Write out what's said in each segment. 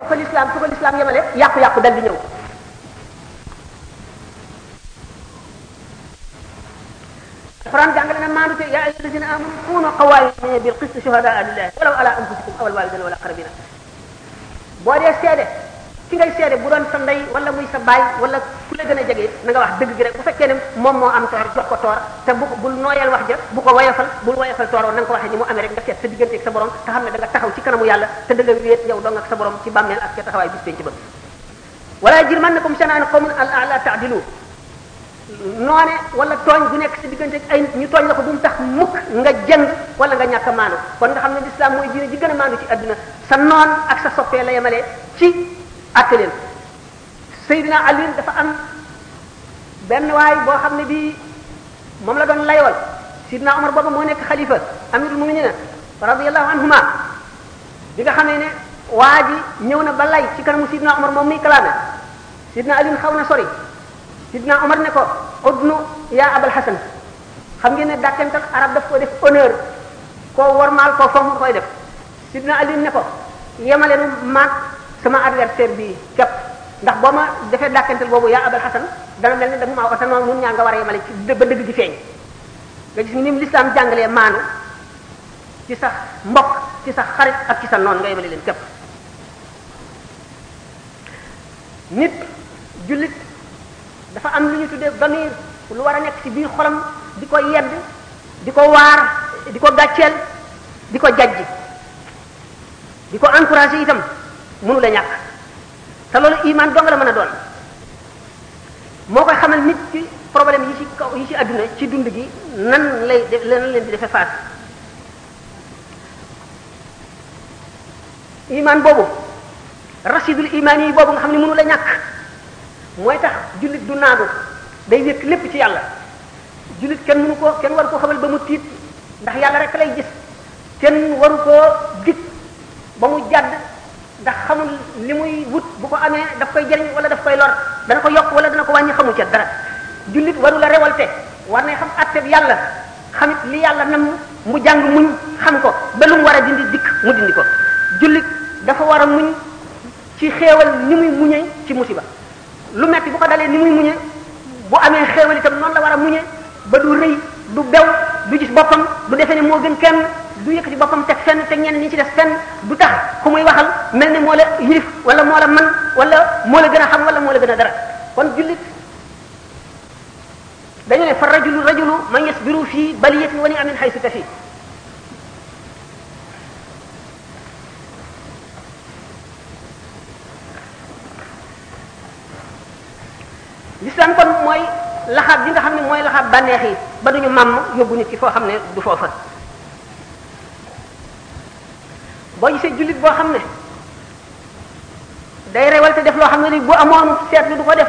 fu ko lislaam fu ko lislaam yemale yàqu-yàqu dal di ñëw alquran jàngale na maandu te yaa ayyuha alladina amanu kunu qawwamina bil qisti shuhadaa lillahi walaw ala anfusikum aw al walidina wala aqrabina boo dee seede ki ngay seede bu doon sa ndey wala muy sa baay wala ku la gën a jege na nga wax dëgg gi rek bu fekkee ne moom moo am toor jox ko toor te bu bul nooyal wax ja bu ko woyofal bul woyofal tooroo na nga ko waxee ni mu amee rek nga seet sa diggante ak sa borom te xam ne da nga taxaw ci kanamu yàlla te da nga wéet yow dong ak sa borom ci bàmmeel ak ca taxawaay bis penc ba wala yajrimannakum shana'an qawmin an la ta'dilu noone wala tooñ bu nekk sa diggante ak ay nit ñu tooñ la ko bu mu tax mukk nga jëng wala nga ñàkk a maandu kon nga xam ne lislaam mooy diine ji gën a maandu ci àdduna sa noon ak sa soppee la yemale ci àtte leen Seydina Ali dafa am benn waay boo xam ne bii moom la doon layool Seydina Omar booba moo nekk xalifa amirul mu'minin radiyallahu anhuma bi nga xamee ne waa ji ñëw na ba lay ci kanamu Seydina Omar moom muy kalaame Seydina Ali xaw na sori Seydina Omar ne ko udnu yaa abal Hasan xam ngeen ne dàkkental arab daf ko def honneur koo warmaal koo fonk koy def sidna ali ne ko yemale nu maag sama adversaire bi képp ndax boo ma defee dàkkantal boobu yaa abal xasan dana mel ni dafa maa oto noonu nun ñaar nga war a yemale ci dë- ba dëgg gi feeñ nga gis ni mu lislaam jàngalee maanu ci sax mbokk ci sax xarit ak ci sa noon nga yemale leen képp nit jullit dafa am lu ñu tuddee bamir lu war a nekk ci biir xolam di ko yedd di ko waar di ko gàcceel di ko jajj di ko encouragé itam mënu la ñàkk te loolu iman dong la mën a doon moo koy xamal nit ci problème yi ci kaw yi ci àdduna ci dund gi nan lay def lan leen di defee face iman boobu rasidul iman yi boobu nga xam ne mënu la ñàkk mooy tax jullit du naagu day wékk lépp ci yàlla jullit kenn mënu ko kenn war ko xamal ba mu tiit ndax yàlla rek lay gis kenn waru koo dig ba mu jàdd ndax xamul li muy wut bu ko amee daf koy jëriñ wala daf koy lor dana ko yokk wala dana ko wàññi xamu ca dara jullit waru la révolté war nay xam àtte bi yàlla xamit li yàlla nam mu jàng muñ xam ko ba lu mu war a dindi dikk mu dindi ko jullit dafa war a muñ ci xéewal ni muy muñee ci musiba lu metti bu ko dalee ni muy muñee bu amee xéewal itam noonu la war a muñee ba du rëy du bew du gis boppam du defee ne moo gën kenn du yëkkati boppam teg fenn te ñenn ñi ci def fenn du tax ku muy waxal mel ni moo la yilif wala moo la man wala moo la gën a xam wala moo la gën a dara kon jullit dañu ne fa rajulu rajulu man yasbiru fii baliyatin wa ni amin xaysu tafi l'islam kon mooy laxaab bi nga xam ne mooy laxaab bànneex yi ba duñu màmm yóbbu nit ki foo xam ne du foofa boo gisee jullit boo xam ne day rewal te def loo xam ne li bu amoon seetlu du ko def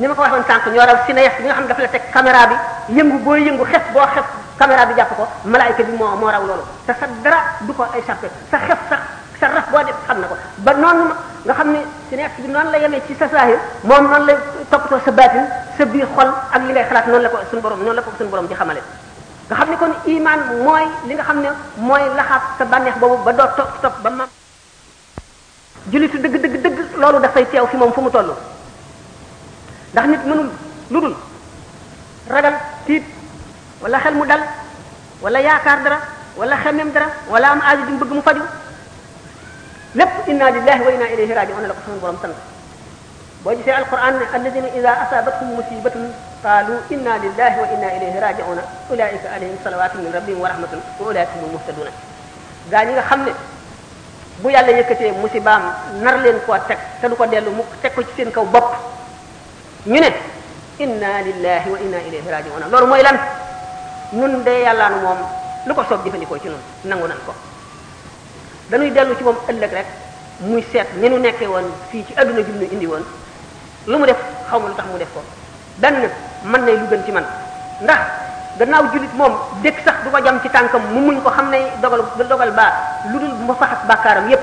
ni ma ko waxoon sànq ñoo raw cinéaste bi nga xam ne dafa la teg caméra bi yëngu boo yëngu xef boo xef caméra bi jàpp ko malaayka bi moo moo raw loolu te sa dara du ko échappé sa xef sax sa raf boo def xam na ko ba noonu nga xam ne cinéaste bi noonu la yemee ci sa saahir moom noonu la toppatoo sa baatin sa biir xol ak li ngay xalaat noonu la ko suñu borom noonu la ko suñu borom di xamale nga xam ne kon iman mooy li nga xam ne mooy laxaab sa bànneex boobu ba doo topp topp ba ma jullitu dëgg dëgg dëgg loolu dafay teew fi moom fu mu toll ndax nit mënul lu dul ragal tiit wala xel mu dal wala yaakaar dara wala xemem dara wala am aajo ju bëgg mu faju lépp inna lillahi wa inna ilayhi raji'un la ko suñu borom sant boo gisee alquran ne alladina ida asabatkum musibatun qalu inna lillahi wa inna ilayhi raji'un ulaika alayhim salawatun min rabbihim wa rahmatun wa ulaika humul muhtaduna gaa ñi nga xam ne bu yàlla yëkkatee musibaam nar leen koo teg te du ko dellu mu teg ko ci seen kaw bopp ñu ne inna lillahi wa inna ilayhi raji'un loolu mooy lan nun de yàllaa nu moom lu ko soob jëfandikoo ci nun nangu nan ko dañuy dellu ci moom ëllëg rek muy seet ni nu nekkee woon fii ci adduna bi nu indi woon lu mu def xaw ma lu tax mu def ko benn man nay lu gën ci man ndax gannaaw jullit moom dëkk sax du ko jam ci tànkam mu muñ ko xam ne dogal dogal baa lu dul ma faxas bàkkaaram yépp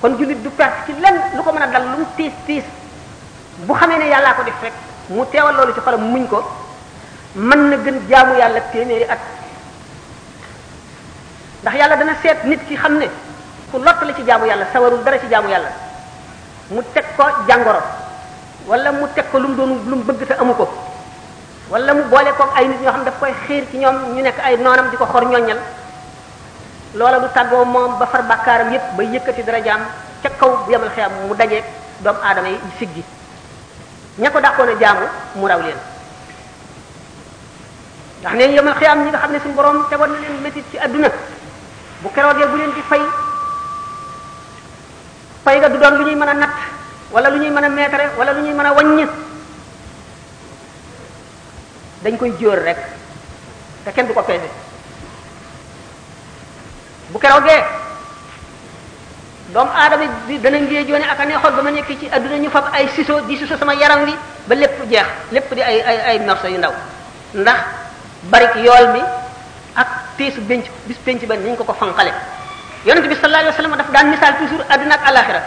kon jullit du perte ci lenn lu ko mën a dal lu mu tiis tiis bu xamee ne yàllaa ko def rek mu teewal loolu ci xolam muñ ko mën na gën jaamu yàlla téeméeri at ndax yàlla dana seet nit ki xam ne ku lott la ci jaamu yàlla sawarul dara ci jaamu yàlla mu teg ko jàngoro wala mu teg ko lu mu doon lu mu bëgg te amu ko wala mu boole koog ay nit ñoo xam daf koy xiir ci ñoom ñu nekk ay noonam di ko xor ñoññal loola du tàggoo moom ba far bàkkaaram yépp ba yëkkati darajaam ca kaw bu yemal xiyam mu dajeeg doomu aadama yi siggi ña ko dàqoon a jaamu mu raw leen ndax neen yemal xiyam ñi nga xam ne suñu borom tegoon na leen métit ci àdduna bu keroogee bu leen di fay pay ga du doon lu ñuy mën a natt wala lu ñuy mën a meetare wala lu ñuy mën a wàññ dañ koy jóor rek te kenn du ko peese bu keroogee doomu aadama bi dana ngee joone ak a neexoon ba ma nekk ci adduna ñu fab ay siso di siso sama yaram wi ba lépp jeex lépp di ay ay ay morceaux yu ndaw ndax barik yool bi ak piisu benc bis penc ba niñ ko ko fanqale yonent bi sallallahu alayhi wasallam daf daan misaal toujours adduna ak alaxira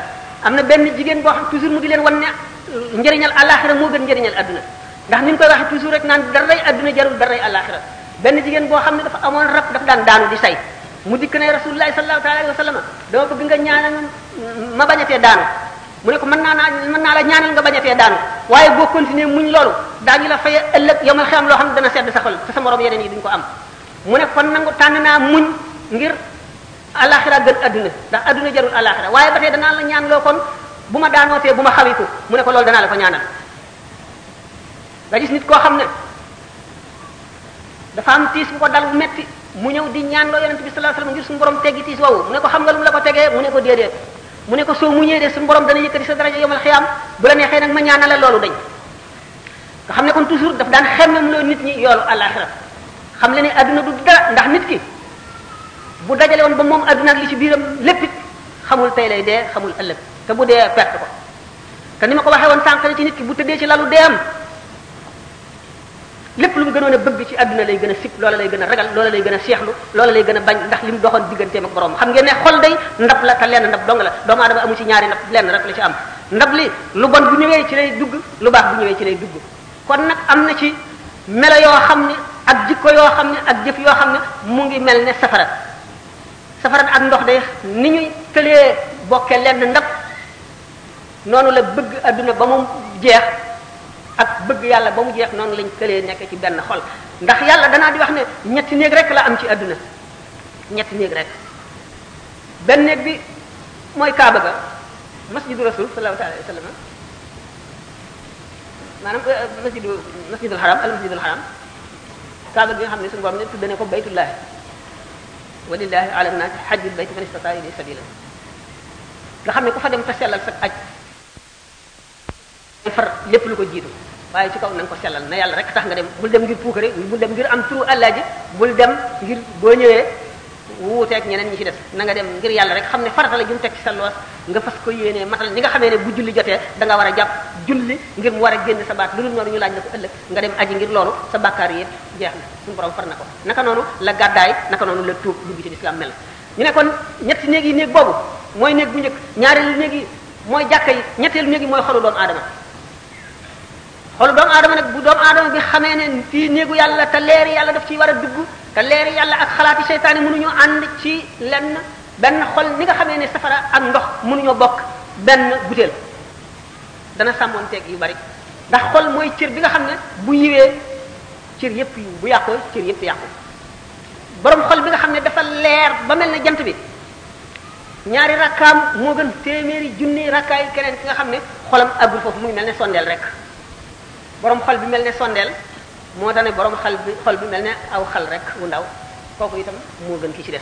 am na benn jigéen boo xam toujours mu di leen wan ne njëriñal alaxira moo gën njëriñal adduna ndax ni ñu koy waxee toujours rek naan daray adduna jarul daray alaxira benn jigéen boo xam ne dafa amoon rab daf daan daanu di say mu dikk ne rasulullahi sallallahu alayhi wasallam dama bëgg nga ñaanal ma bañatee daanu mu ne ko mën naa naa mën naa la ñaanal nga bañ a tee daanu waaye boo continuer muñ loolu daañu la faye ëllëg yomal xeyam loo xam ne dana sedd sa xol te sa morom yeneen yi duñ ko am mu ne kon nangu tànn naa muñ ngir alaxira gën adduna ndax adduna jarul alaxira waaye ba tey danaa la ñaan loo kon bu ma daanootee bu ma xawiku mu ne ko loolu danaa la ko ñaanal nga gis nit koo xam ne dafa am tiis bu ko dal bu metti mu ñëw di ñaan loo yonent bi sallallahu alayhi wasallam ngir suñu borom teggi tiis woowu mu ne ko xam nga lu mu la ko tegee mu ne ko déedéet mu ne ko soo muñee de suñu borom dana yëkkati sa daraja yomal xiyaam bu la neexee nag ma ñaana la loolu dañ nga xam ne kon toujours daf daan xemmem loo nit ñi yoolu àllaaxira xam le ne adduna du dara ndax nit ki bu dajale woon ba moom adduna ak li ci biiram lépp it xamul tey lay dee xamul ëllëg te bu dee perte ko te ni ma ko waxee woon sànq ci nit ki bu tëddee ci lalu deem lépp lu mu gënoon a bëgg ci àdduna lay gën a sib loola lay gën a ragal loola lay gën a seexlu loola lay gën a bañ ndax li mu doxoon digganteem ak borom xam ngeen ne xol day ndab la te lenn ndab dong la doomu aadama amu ci ñaari ndab lenn rek la ci am ndab li lu bon bu ñëwee ci lay dugg lu baax bu ñëwee ci lay dugg kon nag am na ci melo yoo xam ne ak jikko yoo xam ne ak jëf yoo xam ne mu ngi mel ne safara safara ak ndox day ni ñuy tëlee bokke lenn ndab noonu la bëgg adduna ba mu jeex ak bëgg yàlla ba mu jeex noonu lañ këlee nekk ci benn xol ndax yàlla danaa di wax ne ñetti néeg rek la am ci adduna ñetti néeg rek benn néeg bi mooy kaaba ga masjidu rasul sallallahu alayhi wa sallam maanaam euh, euh, masjidu masjidul haram al masjidul haram kaaba gi nga xam ne suñu borom ne tudde ne ko baytullahi walillahi ala nnaasi hajjul bayti man istata ilayhi sabila nga xam ne ku fa dem te sellal sa aj day far lépp lu ko jiitu waaye ci kaw na nga ko sellal na yàlla rek tax nga dem bul dem ngir puukare bul dem ngir am turu àllaaji bul dem ngir boo ñëwee wuuteeg ñeneen ñi ci def na nga dem ngir yàlla rek xam ne farata la ju mu teg ci sa loos nga fas ko yéenee matal ñi nga xamee ne bu julli jotee da nga war a jàpp julli ngir mu war a génn sa baat lu dul noonu ñu laaj la ko ëllëg nga dem aji ngir loolu sa bàkkaar yëpp jeex na suñu borom far na ko naka noonu la gàddaay naka noonu la tuub dugg ci lislaam mel ñu ne kon ñetti néeg yi néeg boobu mooy néeg bu njëkk ñaareelu néeg yi mooy jàkka yi ñetteelu néeg yi mooy xolu doomu aadama xolu doomu aadama nag bu doomu aadama bi xamee ne fii néegu yàlla te leeri yàlla daf ciy war a dugg te leeri yàlla ak xalaati seytaane mënuñu ànd ci lenn benn xol ni nga xamee ne safara ak ndox mënuñoo bokk benn butéel dana sàmmoon teeg yu bari ndax xol mooy cër bi nga xam ne bu yiwee cër yépp yiw bu yàqoo cër yépp yàqu borom xol bi nga xam ne dafa leer ba mel ne jant bi ñaari rakkaam moo gën téeméeri junni rakkaay keneen ki nga xam ne xolam àggul foofu mu ngi mel ne sondeel rek borom xol bi mel ne sondeel moo tax ne borom xal bi xol bi mel ne aw xal rek wu ndaw kooku itam moo gën ki ci des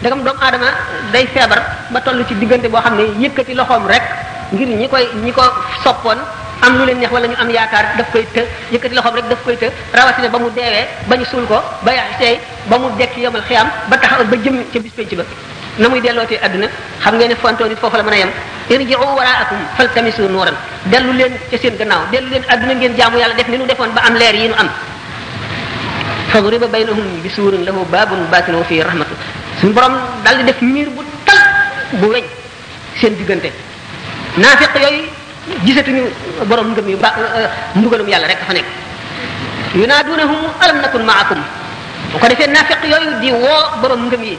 ndegam doomu aadama day feebar ba toll ci diggante boo xam ne yëkkati loxoom rek ngir ñi koy ñi ko soppoon am lu leen neex wala ñu am yaakaar daf koy të yëkkati loxoom rek daf koy të rawatina ba mu deewee ba ñu suul ko ba yaa seey ba mu dekk yomal xiyam ba taxaw ba jëm ca bis penc ba na muy dellootee àdduna xam ngeen ne fontoo nit foofu la mën a yem irji'u waraakum faltamisu nuuran dellu leen ca seen gannaaw dellu leen àdduna ngeen jaamu yàlla def ni nu defoon ba am leer yi nu am fa duriba baynahum bi suurin lahu baabun baatinuhu fiihi rahmatu suñu borom daal di def miir bu tal bu weñ seen diggante naafiq yooyu gisatuñu borom ngëm yu ba mbugalum yàlla rek fa nekk yunaadunahum alam nakun maakum bu ko defee naafiq yooyu di woo borom ngëm yi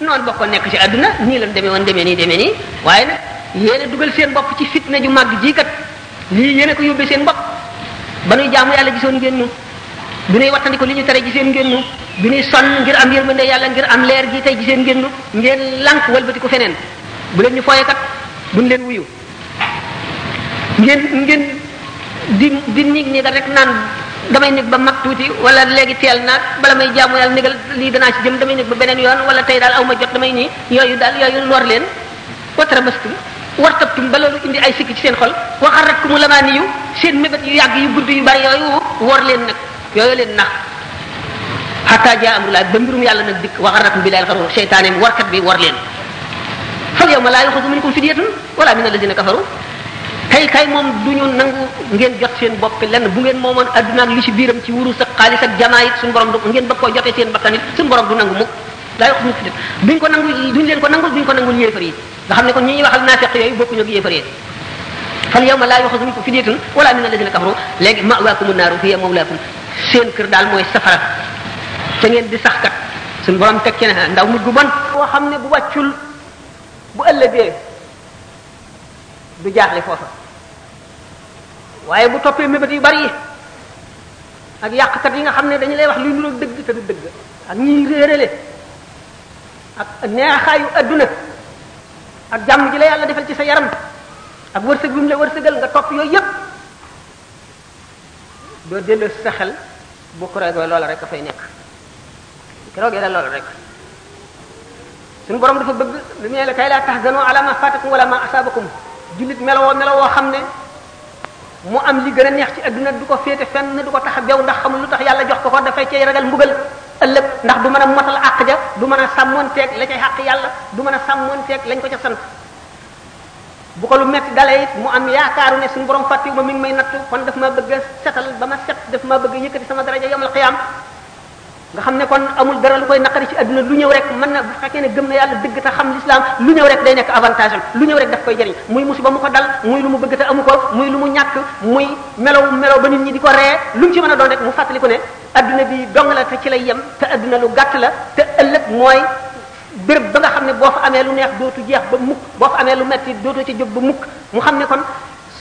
noonu bokkoon nekk ci àdduna nii lan demee woon demee nii demee nii waaye nag yéen a dugal seen bopp ci fitna ju màgg jii kat lii yéen a ko yóbbee seen bopp ba nuy jaamu yàlla gisoon ngeen nu bi nuy wattandiku li ñu tere giseen ngeen nu bi nuy sonn ngir am yërmande yàlla ngir am leer gi tey giseen ngeen nu ngeen lànk walbati ko feneen bu leen ñu fooye kat buñ leen wuyu ngeen ngeen di di nig nigal rek naan damay nig ba mag tuuti wala léegi teel naag bala may jaamu yàlla nigal lii danaa ci jëm damay nig ba beneen yoon wala tey daal aw ma jot damay nii yooyu daal yooyu lor leen watara bastum wartabtum ba loolu indi ay sikki ci seen xol waxarat ku mu lamaani yu seen mébét yu yàgg yu gudd yu bari yooyu wor leen nag yooyu leen nax xataa jaa amrullah ba mbirum yàlla nag dikk wa xarrakum billahi alxaruur seytaane bi warkat bi war leen fal yawma laa yuxazu minkum fidyatun wala min alladina kafaru tey kay moom du ñu nangu ngeen jot seen bopp lenn bu ngeen moomoon adduna ak li ci biiram ci wurus ak xaalis ak jamaa it suñu borom du ngeen bëgg koo jotee seen bakkan it suñu borom du nangu mukk laa yuxazu minkum fidyatun duñ ko nangu duñ leen ko nangul duñ ko nangul yéefar yi nga xam ne kon ñi ñuy waxal naafiq yooyu bokkuñu ak yéefar yi fal yawma laa yuxazu minkum fidyatun wala min alladina kafaru léegi mawaakumu naaru hiya mawlaakum seen kër daal mooy safara te ngeen di sax kat suñu borom teg ci ne ndaw mujj gu bon boo xam ne bu wàccul bu ëllëgee du jaaxle foofa waaye bu toppee mébét yu bari yi ak yàqkat yi nga xam ne dañu lay wax luy niroog dëgg te du dëgg ak ñiy réerale ak neexaayu adduna ak jàmm ji la yàlla defal ci sa yaram ak wërsëg bi mu la wërsëgal nga topp yooyu yépp doo delloo sa xel bu ko reegoo loola rek a fay nekk keroog yàlla loola rek suñu borom dafa bëgg lu mu ne la kay laa tahzanu ala ma fatakum wala ma asabakum jullit melowoo melowoo xam ne mu am li gën a neex ci adduna du ko féete fenn du ko tax a bew ndax xamul lu tax yàlla jox ko ko dafay cay ragal mbugal ëllëg ndax du mën a motal àq ja du mën a sàmmonteeg la cay àq yàlla du mën a sàmmonteeg lañ ko ca sant bu ko lu metti dalee it mu am yaakaaru ne suñu borom fàttiwu ma mi ngi may nattu kon daf ma bëgg a setal ba ma set daf ma bëgg a yëkkati sama daraja yomal xiyaam nga xam ne kon amul dara lu koy naqari ci adduna lu ñëw rek mën na bu fekkee ne gëm na yàlla dëgg te xam l'islam lu ñëw rek day nekk avantage am lu ñëw rek daf koy jëriñ muy musiba mu ko dal muy lu mu bëgg te amu ko muy lu mu ñàkk muy melow melow ba nit ñi di ko ree lu mu ci mën a doon rek mu fàttali ko ne adduna bi dong la te ci lay yem te adduna lu gàtt la te ëllëg mooy béréb ba nga xam ne boo fa amee lu neex dootu jeex ba mukk boo fa amee lu metti dootoo ci jóg ba mukk mu xam ne kon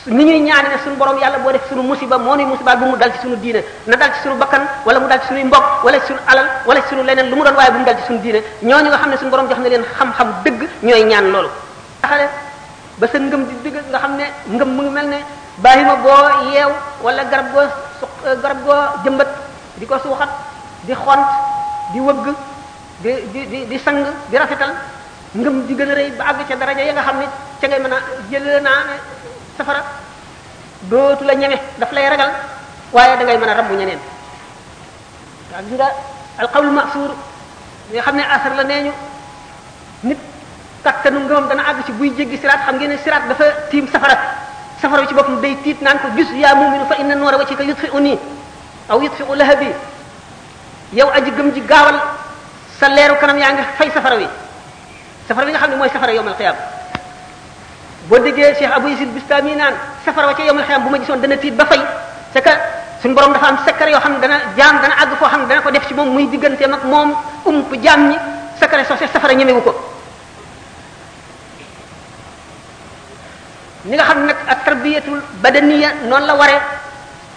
ni ñuy ñaane ne suñu borom yàlla boo def suñu musiba moo nuy musibaal bu mu dal ci suñu diine na dal ci suñu bakkan wala mu dal ci suñuy mbokk wala ci suñu alal wala ci suñu leneen lu mu doon waaye bu mu dal ci suñu diine ñooñu nga xam ne suñu borom jox na leen xam-xam dëgg ñooy ñaan loolu taxale ba sa ngëm di dëgg nga xam ne ngëm mu ngi mel ne bàyyima boo yeew wala garab goo su garab goo jëmbat di ko suuxat di xont di wëgg di di di di sang di rafetal ngëm di gën a rëy ba àgg ca daraja ya nga xam ne ca ngay mën a jël naa ne safara dootu la ñeme daf lay ragal waaye da ngay mën a rambu ñeneen waa gi nga alqawlu masuur nga xam ne asar la nee ñu nit kattanu ngëmam dana àgg ci buy jéggi siraat xam ngeen ne siraat dafa tiim safara safara bi ci boppam day tiit naan ko gis yaa muminu fa inna noora wa ci ka yutfi u nii aw yutfi u lahabi yow aji gëm ji gaawal sa leeru kanam yaa ngi fay safara wi safara wi nga xam ne mooy safara yowmal xiyaam boo déggee Cheikh Abou Yazid Bistami naan safara wa ca yowmal xiyaam bu ma gisoon dana tiit ba fay c'est que suñu borom dafa am secret yoo xam ne dana jaam dana àgg foo xam ne dana ko def ci moom muy digganteem ak moom ump jaam ñi secret soo see safara ñemewu ko ni nga xam ne nag ak tarbiyatul badaniya noonu la waree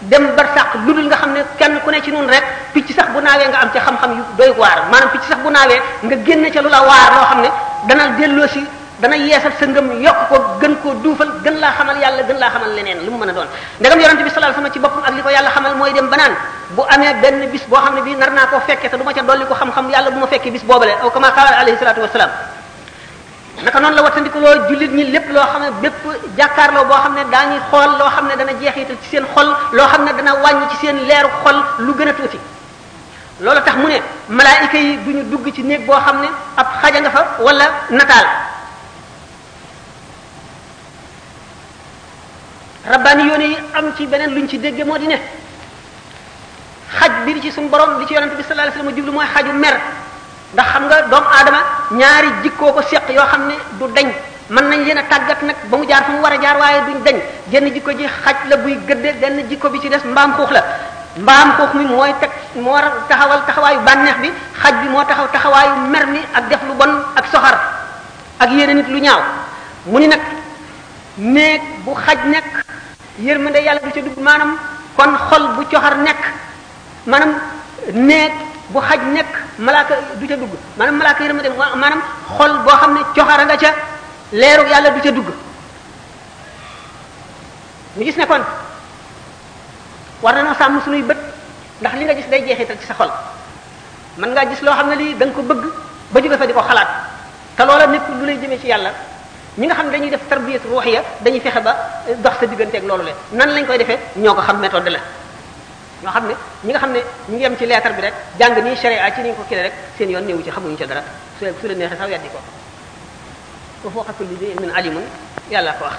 dem barsàq lu dul nga xam ne kenn ku ne ci nun rek picc sax bu naawee nga am ca xam-xam yu doy waar maanaam picc sax bu naawee nga génne ca lu la waar loo xam ne dana delloo si dana yeesal sa ngëm yokk ko gën koo duufal gën laa xamal yàlla gën laa xamal leneen lu mu mën a doon ndegam yonente bi sallallahu alayhi wasallam ci boppam ak li ko yàlla xamal mooy dem banaan bu amee benn bis boo xam ne bii nar naa koo fekke te du ma ca dolli ko xam-xam yàlla bu ma fekkee bis boobale aw kama qaala alayhi salatu wasalaam naka noonu la wattandikuloo jullit ñi lépp loo xam ne bépp jàkkaarloo boo xam ne daañuy xool loo xam ne dana jeexital ci seen xol loo xam ne dana wàññi ci seen leeru xol lu gën a tuuti loolu tax mu ne malaayika yi du ñu dugg ci néeg boo xam ne ab xaja nga fa wala nataal rabbaani yoone yi am ci beneen luñ ci dégge moo di ne xaj bi di ci suñu borom li ci yonente bi sallallahu alayhi wasallam jublu mooy xaju mer ndax xam nga doomu aadama ñaari jikkoo ko seq yoo xam ne du dañ mën nañ leen a tàggat nag ba mu jaar fa mu war a jaar waaye duñ dañ jenn jikko ji xaj la buy gëdde benn jikko bi ci des mbaam xuux la mbaam xuux mi mooy teg moo taxawal taxawaayu bànneex bi xaj bi moo taxaw taxawaayu mer mi ak def lu bon ak soxar ak yéene nit lu ñaaw mu ni nag néeg bu xaj nekk yërmande yàlla du ca dugg maanaam kon xol bu coxar nekk maanaam néeg bu xaj nekk malaaka du ca dugg maanaam malaaka yërmande maanaam xol boo xam ne coxara nga ca leeru yàlla du ca dugg ñu gis ne kon war na noo sàmm suñuy bët ndax li nga gis day jeexital ci sa xol mën ngaa gis loo xam ne lii da nga ko bëgg ba jóge fa di ko xalaat te loola nekk lu lay jëmee ci yàlla ñi nga xam ne dañuy def tarbiyat ruuxiya dañuy fexe ba dox sa digganteeg loolu le nan lañ koy defee ñoo ko xam méthode la ñoo xam ne ñi nga xam ne ñu ngi yem ci leetar bi rek jàng nii sharia ci ni ñu ko kile rek seen yoon néewu ci xamuñu ca dara su su la neexee sax weddi ko ko foo xatul li di min alimun yàlla ko wax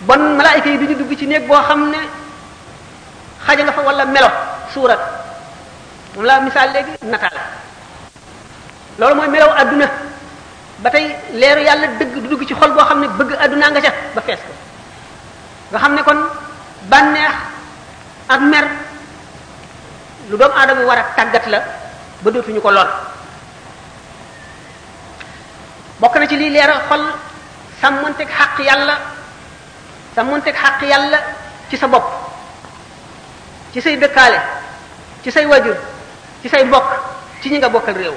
bon malaayika yi du ñu dugg ci néeg boo xam ne xaja nga fa wala melo suurat moom laa misaal léegi nataal loolu mooy melaw adduna ba tey leeru yàlla dëgg du dugg ci xol boo xam ne bëgg addunaa nga ca ba fees ko nga xam ne kon bànneex ak mer lu doomu aadama war a tàggat la ba dootuñu ko lor bokk na ci lii leeral xol sàmmonteeg xaq yàlla sàmmonteeg xaq yàlla ci sa bopp ci say dëkkaale ci say wajur ci say mbokk ci ñi nga bokkal réew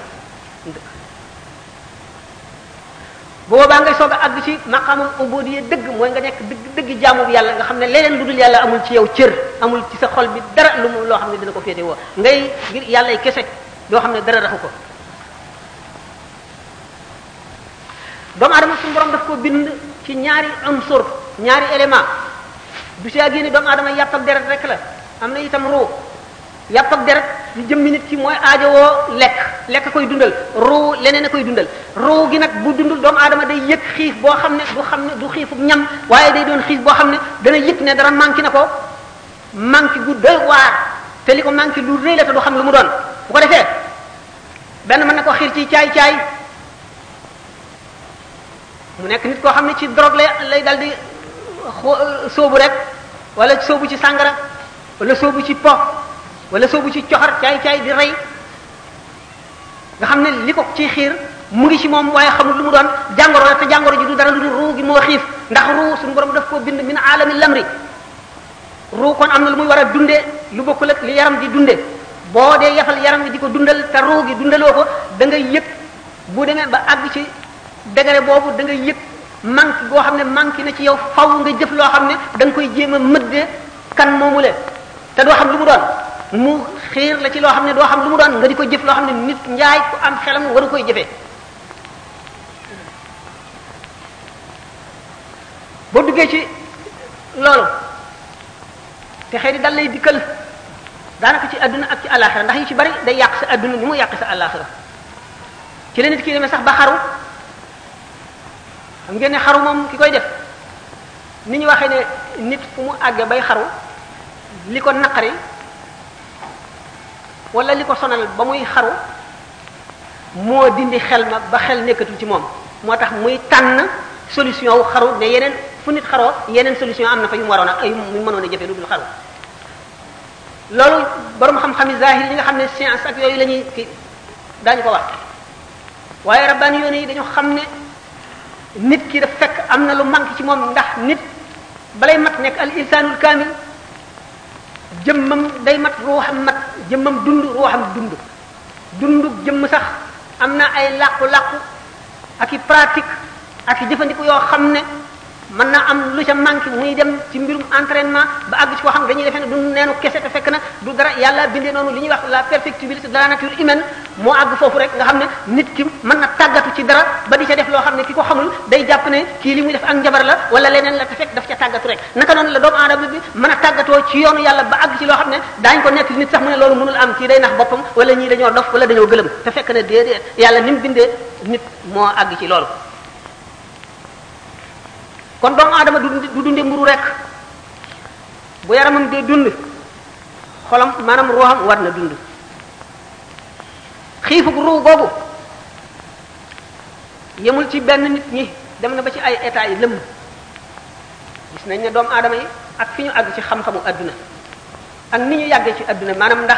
bu boobaa ngay soog a àgg ci maqaamam ubudiyya dëgg mooy nga nekk dëgg dëgg jaamu bi yàlla nga xam ne leneen lu dul yàlla amul ci yow cër amul ci sa xol bi dara lu mu loo xam ne dina ko féete woo ngay ngir yàllay kese loo xam ne dara raxu ko doomu aadama suñu borom daf ko bind ci ñaari unsur ñaari élément du si génne doomu aadama yàpp ak deret rek la am na itam ruu yàpp ak deret yu jëmmi nit ki mooy aajowoo lekk lekk koy dundal ruu leneen a koy dundal ruu gi nag bu dundul doomu aadama day yëg xiif boo xam ne du xam ne du xiifu ñam waaye day doon xiif boo xam ne dana yëg ne dara manqué na ko manqué gu doy waar te li ko manqué lu rëy la te du xam lu mu doon bu ko defee benn mën na ko xiir ci caay caay mu nekk nit koo xam ne ci drogue lay lay dal di xo- sóobu rek wala sóobu ci sàngara wala soobu ci po wala soobu ci coxar caay caay di rey nga xam ne li ko ci xiir mu ngi ci moom waaye xamul lu mu doon jàngoro la te jàngoro ji du dara lu dul ruu gi moo xiif ndax ruu suñu borom daf koo bind min alami lamri ruu kon am na lu muy war a dundee lu bokkul ak li yaram di dunde boo dee yafal yaram wi di ko dundal te ruu gi dundaloo ko da ngay yëg bu demee ba àgg ci degré boobu da ngay yëg manque boo xam ne manque na ci yow faw nga jëf loo xam ne da nga koy jéem a mëddee kan moomu le te doo xam lu mu doon mu xiir la ci loo xam ne doo xam lu mu doon nga di ko jëf loo xam ne nit njaay ku am xelam waru koy jëfee boo duggee ci loolu te xëy di dal lay dikkal daanaka ci àdduna ak ci àllaaxira ndax yu ci bari day yàq sa àdduna ni mu yàq sa àllaaxira ci la nit ki demee sax ba xaru xam ngeen ne xaru moom ki koy def ni ñu waxee ne nit fu mu àgge bay xaru li ko naqari wala li ko sonal ba muy xaru moo dindi xel ma ba xel nekkatul ci moom moo tax muy tànn solution wu xaru ne yeneen fu nit xaroo yeneen solution am na fa yu mu waroon a yu mu mënoon a jëfe lu dul xaru loolu borom xam-xami zahir yi nga xam ne science ak yooyu la ñuy kii daañu ko wax waaye rabbaani yoon yi dañu xam ne nit ki daf fekk am na lu manque ci moom ndax nit balay mat nekk al insaanul kaamil jëmmam day mat ruuxam mat jëmmam dund ruuxam dund dundu jëmm sax am na ay làqu-làqu ak i pratique ak i jëfandiku yoo xam ne mën na am lu ca manqué muy dem ci mbirum entraînement ba àgg ci koo xam dañuy defee ne du neenu kese te fekk na du dara yàlla bindee noonu li ñuy wax la perfectibilité de la nature humaine moo àgg foofu rek nga xam ne nit ki mën na tàggatu ci dara ba di ca def loo xam ne ki ko xamul day jàpp ne kii li muy def ak njabar la wala leneen la te fekk daf ca tàggatu rek naka noonu la doomu aadama bi mën a tàggatoo ci yoonu yàlla ba àgg ci loo xam ne daañ ko nekk nit sax mu ne loolu mënul am kii day nax boppam wala ñii dañoo dof wala dañoo gëlëm te fekk na déedéet yàlla ni mu bindee nit moo àgg ci loolu kon doomu aadama du du dunde mburu rek bu yaramam dee dund xolam maanaam ruuxam war na dund xiifug ruu googu yemul ci benn nit ñi dem na ba ci ay état yi lëmm gis nañ ne doomu aadama yi ak fi ñu àgg ci xam-xamu àdduna ak ni ñu yàggee ci àdduna maanaam ndax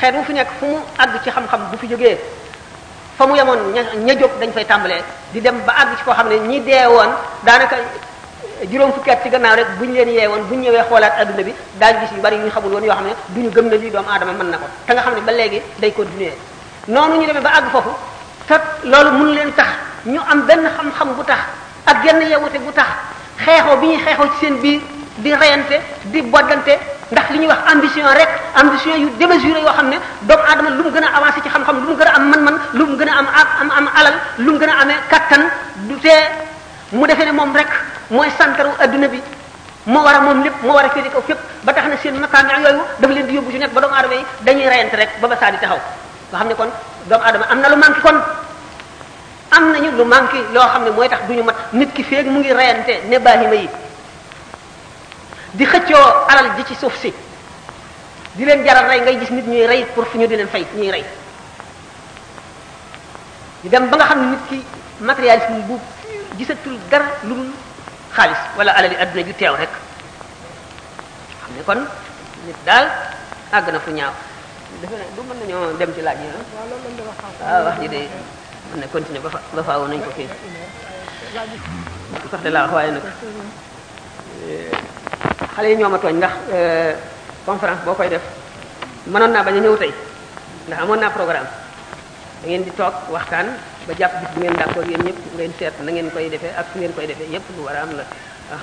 xeet wu fi nekk fu mu àgg ci xam-xam bu fi jógee fa mu yemoon ña ña jóg dañ fay tàmbalee di dem ba àgg ci koo xam ne ñi dee woon daanaka juróom fukki at ci gannaaw rek bu ñu leen yee woon bu ñu ñëwee xoolaat adduna bi daañu gis yu bari yu ñu xamul woon yoo xam ne du ñu gëm ne lii doomu aadama mën na ko te nga xam ne ba léegi day continuer noonu ñu demee ba àgg foofu te loolu mun leen tax ñu am benn xam-xam bu tax ak genn yewute bu tax xeexoo bi ñuy xeexoo ci seen biir di reyante di boddante ndax li ñuy wax ambition rek ambition yu démesuré yoo xam ne doomu aadama lu mu gën a avancé ci xam-xam lu mu gën a am man-man lu mu gën a am am am alal lu mu gën a amee kattan du tee mu defee ne moom rek mooy santaru adduna bi moo war a moom lépp moo war a féete kaw fépp ba tax na seen makaami ak yooyu dafa leen di yóbbu ci nekk ba doomu aadama yi dañuy reyante rek ba ba saa di taxaw nga xam ne kon doomu aadama am na lu manqué kon am nañu lu manqué loo xam ne mooy tax duñu mat nit ki feeg mu ngi reyante ne baahima yi di xëccoo alal ji ci suuf si di leen jaral rey ngay gis nit ñuy rey pour fu ñu di leen fay ñuy rey ñu dem ba nga xam ne nit ki matérialisme bu gisatul dara lu dul xaalis wala alali adduna ju teew rek xam ne kon nit daal àgg na fu ñaaw defe na du mën nañoo dem ci laaj yi waaw wax ji de mën na continuer ba fa ba faaw nañ ko kii sax de laa wax waaye nag eh, xale yi ñoo ma tooñ ndax eh, conférence boo koy def mënoon naa bañ a ñëw tey ndax amoon naa programme da ngeen di toog waxtaan ba jàpp bis bu ngeen d'accord yéen ñëpp ngeen seet na ngeen koy defee ak su ngeen koy defee yëpp lu war a am la ah.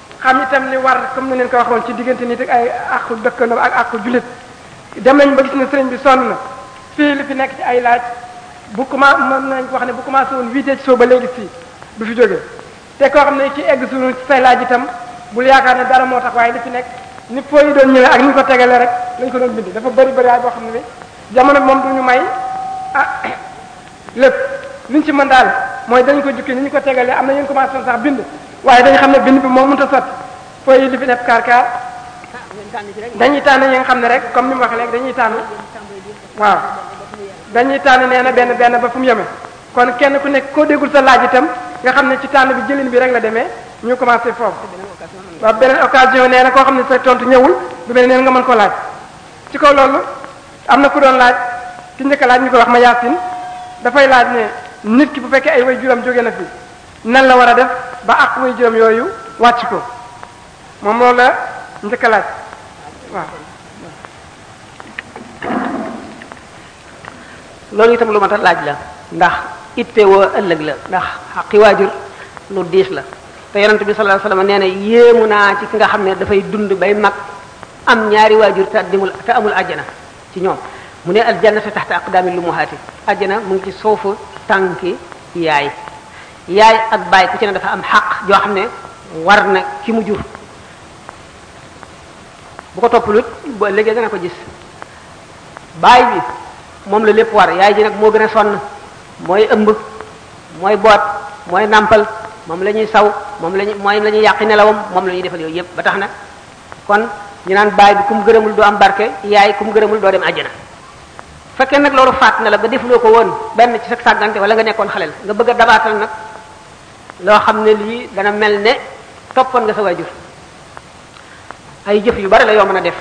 xam itam li war comme ni leen ko waxoon ci diggante nit ak ay àqu dëkkandoo ak àqu jullit dem nañ ba gis ne sëriñ bi sonn na fii li fi nekk ci ay laaj bu commencé mën nañ ko wax ne bu commencé woon huit heures ci suba ba léegi fii du fi jógee te koo xam ne ci egg suñu say laaj itam bul yaakaar ne dara moo tax waaye li fi nekk ni foo yi doon ñëwee ak ni ñu ko tegalee rek lañ ko doon bind dafa bëri bëri boo xam ne bi jamono bi moom du ñu may ah lépp liñ ci mën daal mooy dañ ko jukki ni ñu ko tegalee am na ñu commencé woon sax bind waaye dañ xam ne bind bi moom mënut a sotti fooy yi li fi def kaar kaar dañuy tànn yi nga xam ne rek comme ni mu wax léegi dañuy tànn waaw dañuy tànn nee na benn benn ba fu mu yeme kon kenn ku nekk koo déggul sa laaj itam nga xam ne ci tànn bi jëlin bi rek la demee ñu commencé foofu waaw beneen occasion nee na koo xam ne sa tontu ñëwul bu mel neen nga mën ko laaj ci kaw loolu am na ku doon laaj ki njëkk a laaj ñu koy wax ma yaasin dafay laaj ne nit ki bu fekkee ay way juram jóge na fi nan la war a def ba àq way juram yooyu wàcc ko moom loolu la njëkk a laaj waaw loolu itam lu mat a laaj la ndax itte woo ëllëg la ndax xaqi waajur lu diis la te yonent bi sallallahu alayhi wasallam nee na yéemu naa ci ki nga xam ne dafay dund bay mag am ñaari waajur te demul te amul àjjana ci ñoom mu ne aljannatu taxta aqdaami lumuhaati àjjana mu ngi ci suufu tànki yaay yaay ak baay ku ci ne dafa am xaq joo xam ne war na ki mu jur bu ko toppalut bu ëllëgee dana ko gis baay bi moom la lépp war yaay ji nag moo gën a sonn mooy ëmb mooy boot mooy nàmpal moom la ñuy saw moom la ñuy mooy la ñuy yàqi nelawam moom la ñuy defal yooyu yëpp ba tax na kon ñu naan baay bi ku mu gërëmul doo am barke yaay ku mu gërëmul doo dem àjjana fekkee nag loolu faat na la ba defuloo ko woon benn ci sa sàggante wala nga nekkoon xaleel nga bëgg a dabaatal nag loo xam ne lii dana mel ne toppoon nga sa waajur ay jëf yu bari la yoo mën a def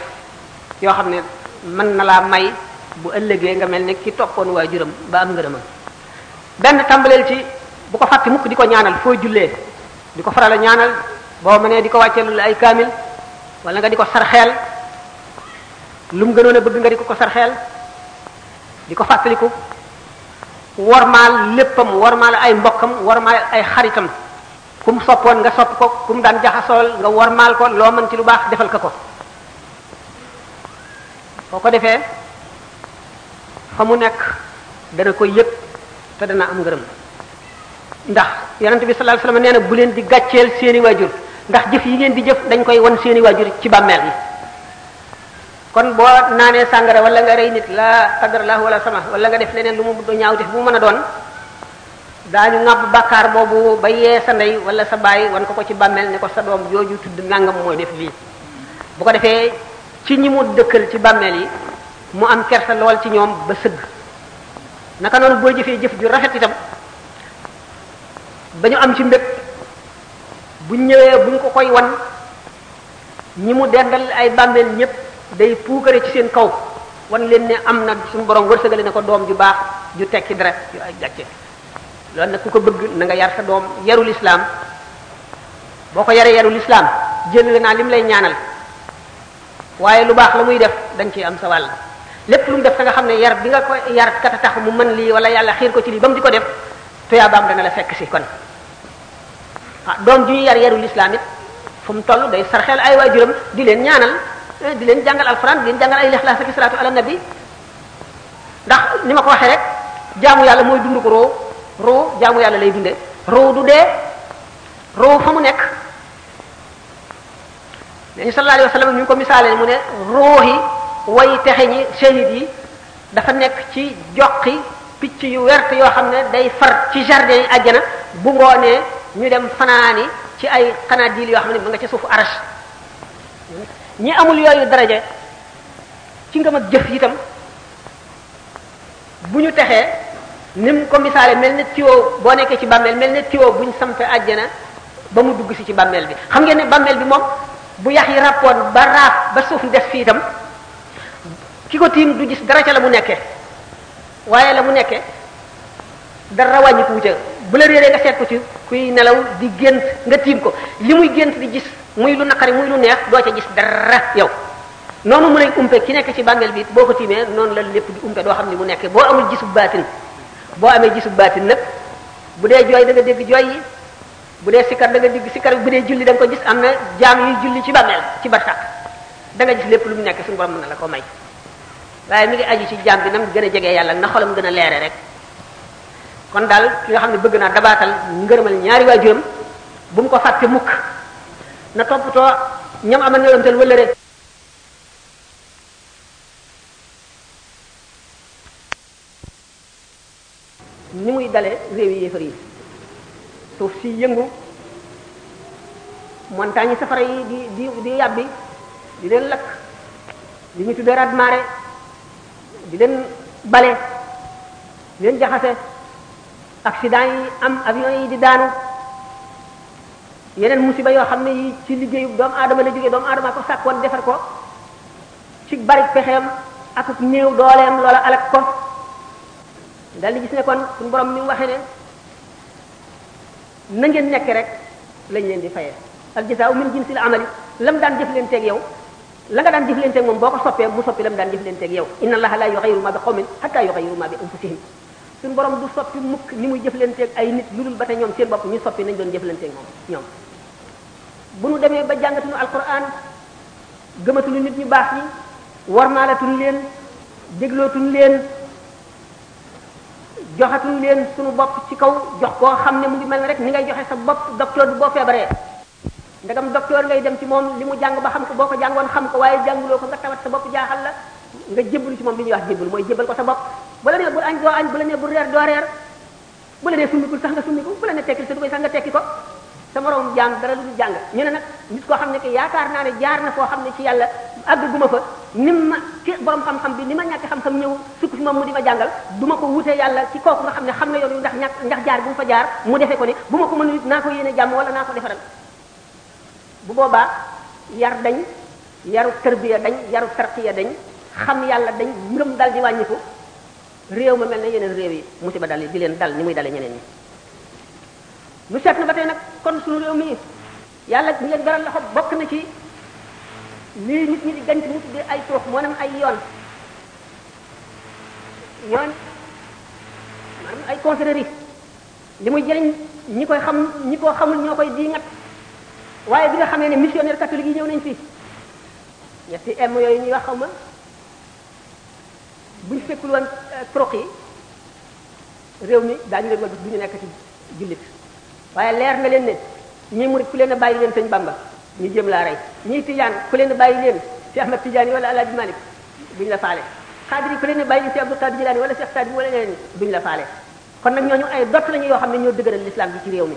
yoo xam ne mën na laa may bu ëllëgee nga mel ne ki toppoon waajuram ba am ngërëmam benn tàmbaleel ci bu ko fàtte mukk di ko ñaanal foo jullee di ko faral a ñaanal boo mënee di ko wàcceelul ay kaamil wala nga di ko sarxeel lu mu gënoon a bëgg nga di ko ko sarxeel di ko fàttaliku wormaal léppam wormaal ay mbokkam wormaal ay xaritam ku mu soppoon nga sopp ko ku mu daan jaxasool nga wormaal ko loo mën ci lu baax defal ko ko boo ko defee fa mu nekk dana ko yëg te dana am ngërëm ndax yonente bi sallallahu alayhi wasallam nee na bu leen di gàcceel seeni waajur ndax jëf yi ngeen di jëf dañ koy wan seeni waajur ci bàmmeel yi kon boo naanee sàngara wala nga rey nit la qadarallahu wala sama wala nga def leneen lu mu ñaaw def bu mën a doon daañu ŋàbb bàkkaar boobu ba yee sa ndey wala sa baay wan ko ko ci bàmmeel ne ko sa doom jooju tudd nangam mooy def lii bu ko defee ci ñi mu dëkkal ci bàmmeel yi mu am kersa lool ci ñoom ba sëgg naka noonu boo jëfee jëf ju rafet itam ba ñu am ci mbég bu ñëwee bu ñu ko koy wan ñi mu dendal ay bàmmeel ñépp day puukare ci seen kaw wan leen ne am na suñu borom wërsëgale na ko doom ju baax ju tekki dara yu ay gàcce loolu nag ku ko bëgg na nga yar sa doom yarul islaam boo ko yaree yarul islaam jël la naa lim lay ñaanal waaye lu baax la muy def dañ ciy am sa wàll lépp lu mu def ka nga xam ne yar bi nga ko yar kata tax mu mën lii wala yàlla xiir ko ci lii ba mu di ko def tuyaabaam dana la fekk si kon ah doom ju ñu yar yaru lislaam it fu mu toll day sarxeel ay waajuram di leen ñaanal eh, di leen jàngal alxuraan di leen jàngal ay lixlaas ak salaatu ala nabi ndax ni ma ko waxee rek jaamu yàlla mooy dund ko roo roo jaamu yàlla lay dunde roo du dee roo fa mu nekk nañu sallallahu alayhi wa sallam ñu ngi ko misaalee mu ne ruux yi way texe ñi shahid yi dafa nekk ci joqi picc yu wert yoo xam ne day far ci jardin yi àjjana bu ngoonee ñu dem fanaani ci ay xanaadiil yoo xam ne mu nga ca suufu arash ñi amul yooyu daraja ci ngëm ak jëf itam bu ñu texee ni mu ko misaale mel ne tiwo boo nekkee ci bàmmeel mel ne tiwo bu ñu sampe àjjana ba mu dugg si ci bàmmeel bi xam ngeen ne bàmmeel bi moom bu yax yi ràppoon ba raaf ba suuf des fii itam ki ko tiim du gis dara ca la mu nekkee waaye la mu nekkee dara wàññi ko wuute bu la réeree nga seet ko ci kuy nelaw di gént nga tiim ko li muy gént di gis muy lu naqari muy lu neex doo ca gis dara yow noonu mu lay umpe ki nekk ci bàmmeel bi boo ko tiimee noonu la lépp di umpe doo xam ni mu nekkee boo amul gisub baatin boo amee gisub baatin nag bu dee jooy da nga dégg jooy yi bu dee sikkar da nga dégg sikkar bu dee julli da nga ko gis am na jaam yuy julli ci bàmmeel ci barsàq da nga gis lépp lu mu nekk suñu borom mën na la ko may waaye mi ngi aju ci jaam bi nam gën a jegee yàlla na xolam gën a leere rek kon daal ki nga xam ne bëgg naa dabaatal ngërëmal ñaari waajuram bu mu ko fàtte mukk na toppatoo ñam amal na yoontal wala rek ni muy dale réew yi yéefar yi suuf si yëngu montagne yi safara yi di di di yàbbi di leen lakk li ñu tuddee raz-de-marée di leen bale leen jaxase accident yi am avion yi di daanu yeneen musiba yoo xam ne yi ci liggéeyu doomu aadama la jógee doomu aadama ko sàkkoon defar ko ci bari pexeem ak néew dooleem loola alak ko dal di gis ne kon suñu borom mi waxee ne na ngeen nekk rek lañ leen di fayee al jazaa'u min jinsil amali lam daan jëf leen teeg yow la nga daan jëflanteeg moom boo ko soppee mu soppi la mu daan jëflanteeg yow inna allaha la yughayyiru ma bi qawmin hatta yughayyiru ma bi anfusihim suñu borom du soppi mukk ni muy jëflanteeg ay nit lu dul ba te ñoom seen bopp ñu soppi nañ doon jëflanteeg moom ñoom bu nu demee ba jàngatuñu alquran gëmatuñu nit ñu baax ñi warmaalatuñu leen déglootuñu leen joxatuñu leen suñu bopp ci kaw jox koo xam ne mu ngi mel ne rek ni ngay joxe sa bopp docteur bi boo feebaree ndegam docteur ngay dem ci moom li mu jàng ba xam ko boo ko jàngoon xam ko waaye jànguloo ko nga tawat sa bopp jaaxal la nga jébbalu ci moom li ñuy wax jébbalu mooy jébbal ko sa bopp bu la nee bul añ doo añ bu la nee bul reer doo reer bu la nee summikul sax nga summiku bu la nee tekkil sa dugay sax nga tekki ko sa moroom jaam dara lu dul jàng ñu ne nag nit koo xam ne que yaakaar naa ne jaar na foo xam ne ci yàlla àgg guma fa ni ma ci borom xam-xam bi ni ma ñàkk xam-xam ñëw sukk fi moom mu di ma jàngal du ma ko wute yàlla ci kooku nga xam ne xam na yoon wi ndax ñàkk ndax jaar bu mu fa jaar mu defee ko ni bu ma ko mënul naa ko yéene jàmm wala naa ko defaral bu boobaa yar dañ yaru tërbiya dañ yaru tarqiya dañ xam yàlla dañ ngëm dal di wàññiku réew ma mel ne yeneen réew yi musiba dal di leen dal ni muy dale ñeneen ñi nu seet na ba tey nag kon suñu réew mi yàlla bi leen beral loxo bokk na ci lii nit ñi di denc mu tuddee ay tuux moo nam ay yoon yoon maanaam ay confrérie li muy jëriñ ñi koy xam ñi ko xamul ñoo koy diingat waaye bi nga xamee ne missionnaire catholique yi ñëw nañ fi ñetti m yooyu ñuy wax xaw ma buñ fekkul woon troc yi réew mi daañu leen wal du ñu nekk ci jullit waaye leer na leen ne ñii murit ku leen a bàyyi leen sëñ Bamba ñu jëm laa rey ñii tijaan ku leen a bàyyi leen si Ahmad Tijaani wala Alaaji Malik duñ la faale xaadir yi ku leen a bàyyi leen si Abdul Qaadir Jilaani wala Cheikh Saadi wala leneen duñ la faale kon nag ñooñu ay dott lañu yoo xam ne ñoo dëgëral l'islam bi ci réew mi